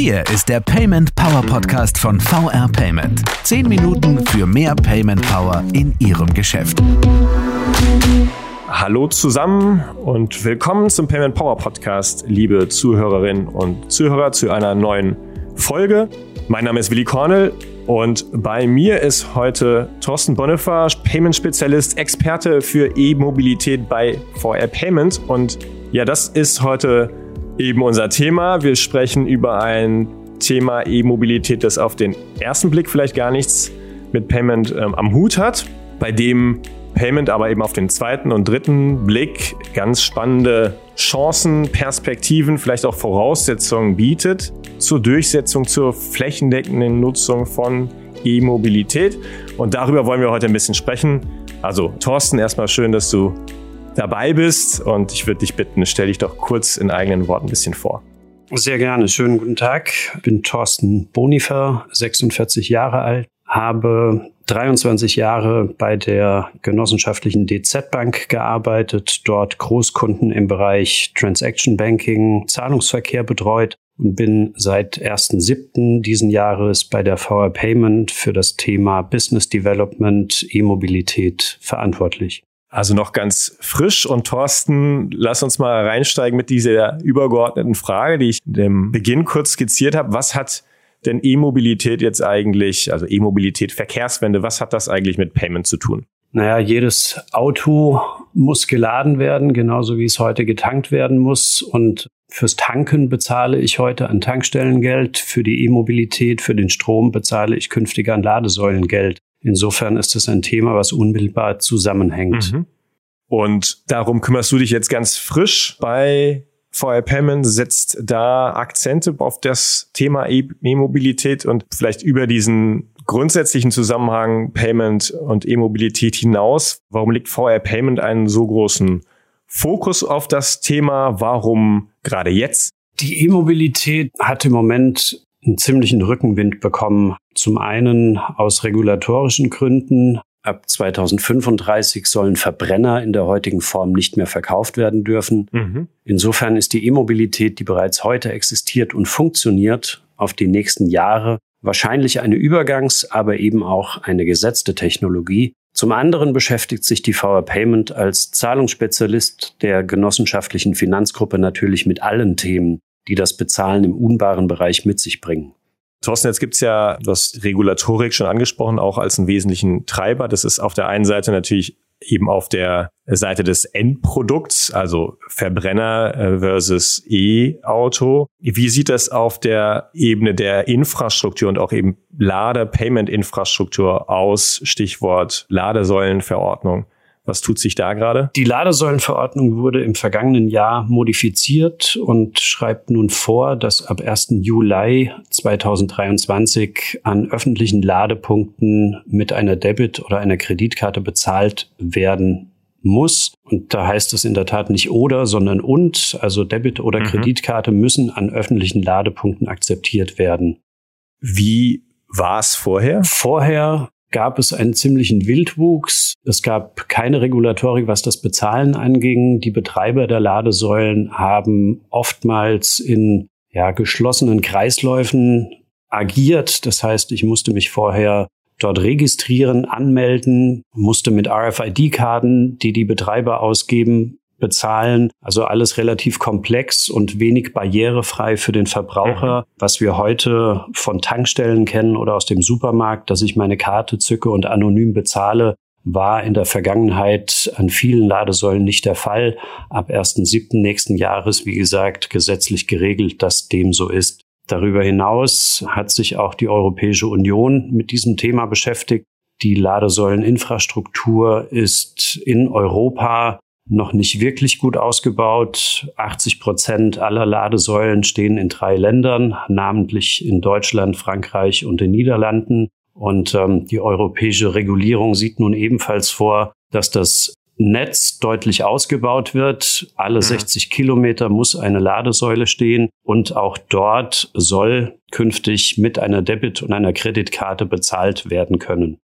Hier ist der Payment Power Podcast von VR Payment. Zehn Minuten für mehr Payment Power in Ihrem Geschäft. Hallo zusammen und willkommen zum Payment Power Podcast, liebe Zuhörerinnen und Zuhörer, zu einer neuen Folge. Mein Name ist Willi Kornel und bei mir ist heute Thorsten Bonnefer, Payment-Spezialist, Experte für E-Mobilität bei VR Payment. Und ja, das ist heute eben unser Thema. Wir sprechen über ein Thema E-Mobilität, das auf den ersten Blick vielleicht gar nichts mit Payment ähm, am Hut hat, bei dem Payment aber eben auf den zweiten und dritten Blick ganz spannende Chancen, Perspektiven, vielleicht auch Voraussetzungen bietet zur Durchsetzung, zur flächendeckenden Nutzung von E-Mobilität. Und darüber wollen wir heute ein bisschen sprechen. Also Thorsten, erstmal schön, dass du dabei bist und ich würde dich bitten, stell dich doch kurz in eigenen Worten ein bisschen vor. Sehr gerne. Schönen guten Tag. Ich bin Thorsten Bonifer, 46 Jahre alt, habe 23 Jahre bei der genossenschaftlichen DZ Bank gearbeitet, dort Großkunden im Bereich Transaction Banking, Zahlungsverkehr betreut und bin seit 1.7. diesen Jahres bei der VR Payment für das Thema Business Development E-Mobilität verantwortlich. Also noch ganz frisch. Und Thorsten, lass uns mal reinsteigen mit dieser übergeordneten Frage, die ich dem Beginn kurz skizziert habe. Was hat denn E-Mobilität jetzt eigentlich, also E-Mobilität, Verkehrswende, was hat das eigentlich mit Payment zu tun? Naja, jedes Auto muss geladen werden, genauso wie es heute getankt werden muss. Und fürs Tanken bezahle ich heute an Tankstellen Geld. Für die E-Mobilität, für den Strom bezahle ich künftig an Ladesäulen Geld. Insofern ist es ein Thema, was unmittelbar zusammenhängt. Mhm. Und darum kümmerst du dich jetzt ganz frisch bei VR Payment, setzt da Akzente auf das Thema E-Mobilität und vielleicht über diesen grundsätzlichen Zusammenhang Payment und E-Mobilität hinaus. Warum legt VR Payment einen so großen Fokus auf das Thema? Warum gerade jetzt? Die E-Mobilität hat im Moment einen ziemlichen Rückenwind bekommen. Zum einen aus regulatorischen Gründen. Ab 2035 sollen Verbrenner in der heutigen Form nicht mehr verkauft werden dürfen. Mhm. Insofern ist die E-Mobilität, die bereits heute existiert und funktioniert, auf die nächsten Jahre wahrscheinlich eine Übergangs-, aber eben auch eine gesetzte Technologie. Zum anderen beschäftigt sich die VR Payment als Zahlungsspezialist der genossenschaftlichen Finanzgruppe natürlich mit allen Themen, die das Bezahlen im unbaren Bereich mit sich bringen. Thorsten, jetzt gibt's ja, das Regulatorik schon angesprochen, auch als einen wesentlichen Treiber. Das ist auf der einen Seite natürlich eben auf der Seite des Endprodukts, also Verbrenner äh, versus E-Auto. Wie sieht das auf der Ebene der Infrastruktur und auch eben Lade-Payment-Infrastruktur aus? Stichwort Ladesäulenverordnung. Was tut sich da gerade? Die Ladesäulenverordnung wurde im vergangenen Jahr modifiziert und schreibt nun vor, dass ab 1. Juli 2023 an öffentlichen Ladepunkten mit einer Debit- oder einer Kreditkarte bezahlt werden muss. Und da heißt es in der Tat nicht oder, sondern und. Also Debit- oder mhm. Kreditkarte müssen an öffentlichen Ladepunkten akzeptiert werden. Wie war es vorher? Vorher gab es einen ziemlichen Wildwuchs. Es gab keine Regulatorik, was das Bezahlen anging. Die Betreiber der Ladesäulen haben oftmals in ja, geschlossenen Kreisläufen agiert. Das heißt, ich musste mich vorher dort registrieren, anmelden, musste mit RFID-Karten, die die Betreiber ausgeben, bezahlen. Also alles relativ komplex und wenig barrierefrei für den Verbraucher, mhm. was wir heute von Tankstellen kennen oder aus dem Supermarkt, dass ich meine Karte zücke und anonym bezahle, war in der Vergangenheit an vielen Ladesäulen nicht der Fall. Ab 1.7. nächsten Jahres, wie gesagt, gesetzlich geregelt, dass dem so ist. Darüber hinaus hat sich auch die Europäische Union mit diesem Thema beschäftigt. Die Ladesäuleninfrastruktur ist in Europa noch nicht wirklich gut ausgebaut. 80 Prozent aller Ladesäulen stehen in drei Ländern, namentlich in Deutschland, Frankreich und den Niederlanden. Und ähm, die europäische Regulierung sieht nun ebenfalls vor, dass das Netz deutlich ausgebaut wird. Alle 60 mhm. Kilometer muss eine Ladesäule stehen und auch dort soll künftig mit einer Debit- und einer Kreditkarte bezahlt werden können.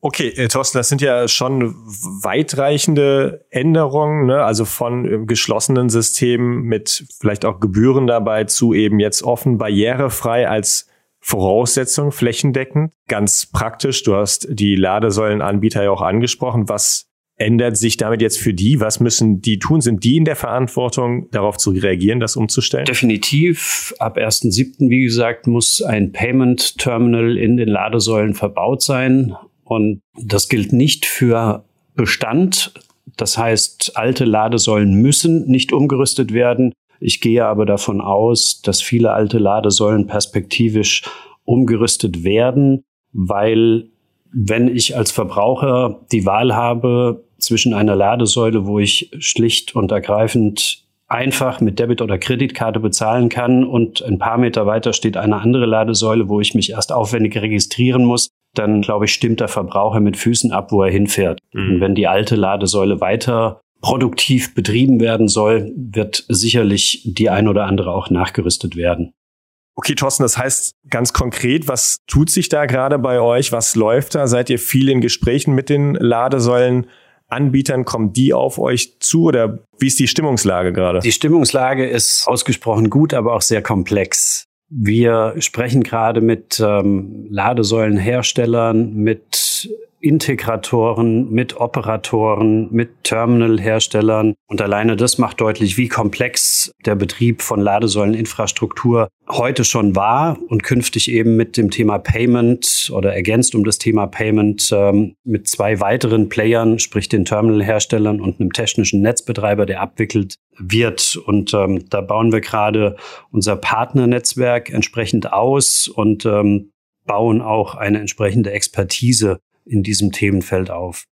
Okay, äh, Thorsten, das sind ja schon weitreichende Änderungen, ne? also von äh, geschlossenen Systemen mit vielleicht auch Gebühren dabei zu eben jetzt offen, barrierefrei als Voraussetzung flächendeckend. Ganz praktisch, du hast die Ladesäulenanbieter ja auch angesprochen. Was ändert sich damit jetzt für die? Was müssen die tun? Sind die in der Verantwortung, darauf zu reagieren, das umzustellen? Definitiv. Ab 1.7., wie gesagt, muss ein Payment Terminal in den Ladesäulen verbaut sein. Und das gilt nicht für Bestand. Das heißt, alte Ladesäulen müssen nicht umgerüstet werden. Ich gehe aber davon aus, dass viele alte Ladesäulen perspektivisch umgerüstet werden, weil wenn ich als Verbraucher die Wahl habe zwischen einer Ladesäule, wo ich schlicht und ergreifend einfach mit Debit- oder Kreditkarte bezahlen kann und ein paar Meter weiter steht eine andere Ladesäule, wo ich mich erst aufwendig registrieren muss, dann glaube ich, stimmt der Verbraucher mit Füßen ab, wo er hinfährt. Mhm. Und wenn die alte Ladesäule weiter produktiv betrieben werden soll, wird sicherlich die ein oder andere auch nachgerüstet werden. Okay, Thorsten, das heißt ganz konkret, was tut sich da gerade bei euch? Was läuft da? Seid ihr viel in Gesprächen mit den Ladesäulenanbietern? Kommen die auf euch zu oder wie ist die Stimmungslage gerade? Die Stimmungslage ist ausgesprochen gut, aber auch sehr komplex. Wir sprechen gerade mit ähm, Ladesäulenherstellern, mit Integratoren, mit Operatoren, mit Terminalherstellern. Und alleine das macht deutlich, wie komplex der Betrieb von Ladesäuleninfrastruktur heute schon war und künftig eben mit dem Thema Payment oder ergänzt um das Thema Payment ähm, mit zwei weiteren Playern, sprich den Terminalherstellern und einem technischen Netzbetreiber, der abwickelt wird. Und ähm, da bauen wir gerade unser Partnernetzwerk entsprechend aus und ähm, bauen auch eine entsprechende Expertise in diesem Themenfeld auf.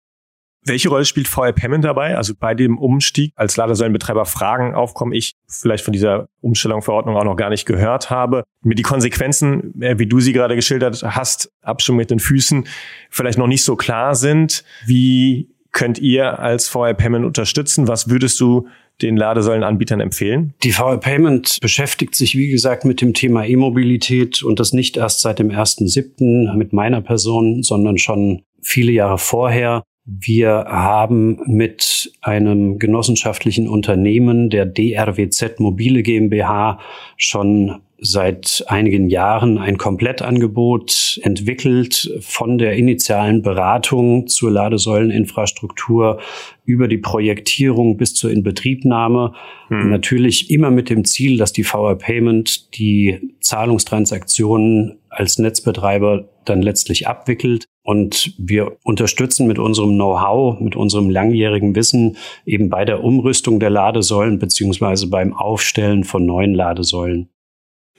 Welche Rolle spielt VR Payment dabei? Also bei dem Umstieg als Ladesäulenbetreiber Fragen aufkommen, ich vielleicht von dieser Umstellung Verordnung auch noch gar nicht gehört habe. Mir die Konsequenzen, äh, wie du sie gerade geschildert hast, Abstimmung mit den Füßen, vielleicht noch nicht so klar sind. Wie könnt ihr als VR Payment unterstützen? Was würdest du den Ladesäulenanbietern empfehlen? Die VR Payment beschäftigt sich, wie gesagt, mit dem Thema E-Mobilität und das nicht erst seit dem 1.7. mit meiner Person, sondern schon viele Jahre vorher. Wir haben mit einem genossenschaftlichen Unternehmen, der DRWZ Mobile GmbH, schon seit einigen Jahren ein Komplettangebot entwickelt von der initialen Beratung zur Ladesäuleninfrastruktur über die Projektierung bis zur Inbetriebnahme. Hm. Natürlich immer mit dem Ziel, dass die VR Payment die Zahlungstransaktionen als Netzbetreiber dann letztlich abwickelt. Und wir unterstützen mit unserem Know-how, mit unserem langjährigen Wissen eben bei der Umrüstung der Ladesäulen beziehungsweise beim Aufstellen von neuen Ladesäulen.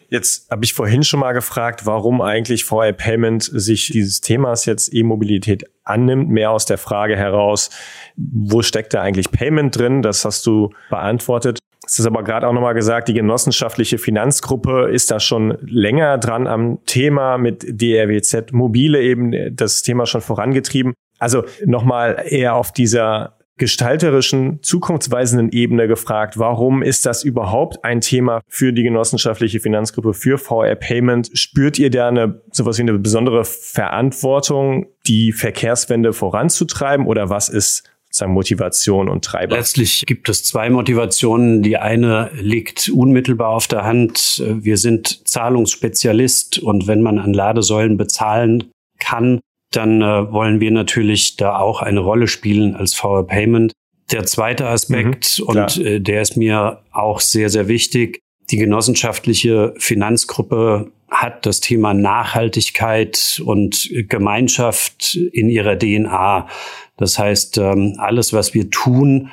Jetzt habe ich vorhin schon mal gefragt, warum eigentlich VR Payment sich dieses Themas jetzt E-Mobilität annimmt, mehr aus der Frage heraus, wo steckt da eigentlich Payment drin? Das hast du beantwortet. Es ist aber gerade auch nochmal gesagt, die genossenschaftliche Finanzgruppe ist da schon länger dran am Thema mit DRWZ Mobile eben das Thema schon vorangetrieben. Also nochmal eher auf dieser gestalterischen, zukunftsweisenden Ebene gefragt, warum ist das überhaupt ein Thema für die genossenschaftliche Finanzgruppe, für VR Payment? Spürt ihr da eine, sowas wie eine besondere Verantwortung, die Verkehrswende voranzutreiben oder was ist sozusagen Motivation und Treiber? Letztlich gibt es zwei Motivationen. Die eine liegt unmittelbar auf der Hand. Wir sind Zahlungsspezialist und wenn man an Ladesäulen bezahlen kann, dann äh, wollen wir natürlich da auch eine Rolle spielen als VR Payment. Der zweite Aspekt, mhm, und äh, der ist mir auch sehr, sehr wichtig, die genossenschaftliche Finanzgruppe hat das Thema Nachhaltigkeit und Gemeinschaft in ihrer DNA. Das heißt, ähm, alles, was wir tun,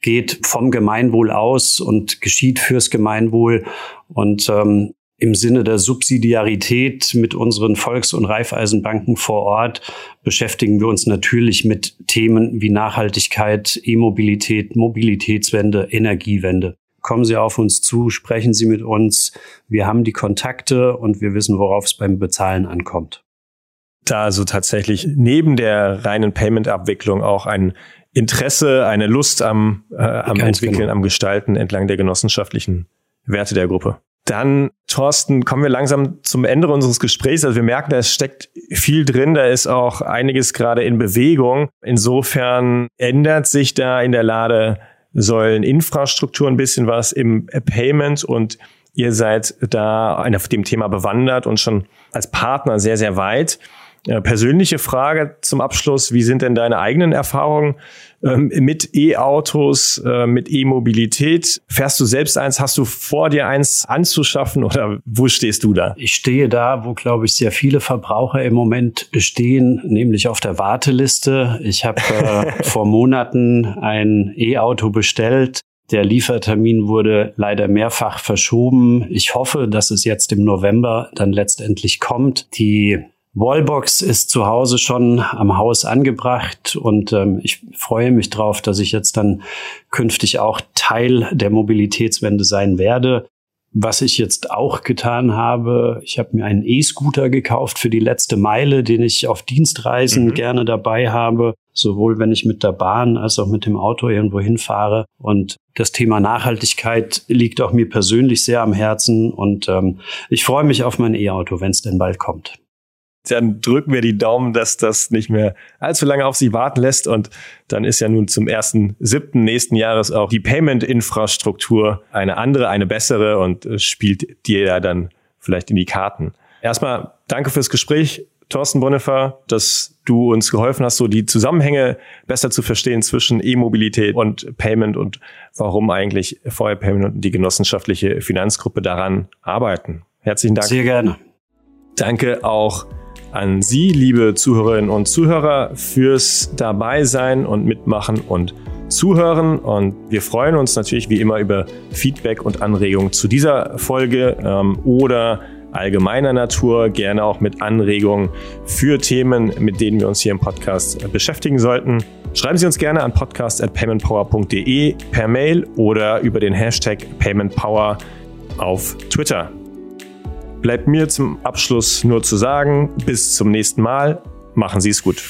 geht vom Gemeinwohl aus und geschieht fürs Gemeinwohl. Und ähm, im Sinne der Subsidiarität mit unseren Volks- und Raiffeisenbanken vor Ort beschäftigen wir uns natürlich mit Themen wie Nachhaltigkeit, E-Mobilität, Mobilitätswende, Energiewende. Kommen Sie auf uns zu, sprechen Sie mit uns. Wir haben die Kontakte und wir wissen, worauf es beim Bezahlen ankommt. Da also tatsächlich neben der reinen Payment-Abwicklung auch ein Interesse, eine Lust am, äh, am Entwickeln, genau. am Gestalten entlang der genossenschaftlichen Werte der Gruppe. Dann, Thorsten, kommen wir langsam zum Ende unseres Gesprächs. Also wir merken, da steckt viel drin, da ist auch einiges gerade in Bewegung. Insofern ändert sich da in der Ladesäuleninfrastruktur ein bisschen was im Payment und ihr seid da auf dem Thema bewandert und schon als Partner sehr, sehr weit. Äh, persönliche Frage zum Abschluss. Wie sind denn deine eigenen Erfahrungen ähm, mit E-Autos, äh, mit E-Mobilität? Fährst du selbst eins? Hast du vor, dir eins anzuschaffen oder wo stehst du da? Ich stehe da, wo, glaube ich, sehr viele Verbraucher im Moment stehen, nämlich auf der Warteliste. Ich habe äh, vor Monaten ein E-Auto bestellt. Der Liefertermin wurde leider mehrfach verschoben. Ich hoffe, dass es jetzt im November dann letztendlich kommt. Die Wallbox ist zu Hause schon am Haus angebracht und ähm, ich freue mich drauf, dass ich jetzt dann künftig auch Teil der Mobilitätswende sein werde. Was ich jetzt auch getan habe, ich habe mir einen E-Scooter gekauft für die letzte Meile, den ich auf Dienstreisen mhm. gerne dabei habe, sowohl wenn ich mit der Bahn als auch mit dem Auto irgendwo hinfahre. Und das Thema Nachhaltigkeit liegt auch mir persönlich sehr am Herzen und ähm, ich freue mich auf mein E-Auto, wenn es denn bald kommt dann drücken wir die Daumen, dass das nicht mehr allzu lange auf sich warten lässt. Und dann ist ja nun zum ersten siebten nächsten Jahres auch die Payment-Infrastruktur eine andere, eine bessere und spielt dir ja dann vielleicht in die Karten. Erstmal danke fürs Gespräch, Thorsten Bonnefer, dass du uns geholfen hast, so die Zusammenhänge besser zu verstehen zwischen E-Mobilität und Payment und warum eigentlich Vorher Payment und die genossenschaftliche Finanzgruppe daran arbeiten. Herzlichen Dank. Sehr gerne. Danke auch an Sie, liebe Zuhörerinnen und Zuhörer, fürs Dabeisein und Mitmachen und Zuhören. Und wir freuen uns natürlich wie immer über Feedback und Anregungen zu dieser Folge ähm, oder allgemeiner Natur, gerne auch mit Anregungen für Themen, mit denen wir uns hier im Podcast beschäftigen sollten. Schreiben Sie uns gerne an podcast.paymentpower.de per Mail oder über den Hashtag PaymentPower auf Twitter bleibt mir zum Abschluss nur zu sagen, bis zum nächsten Mal. Machen Sie es gut.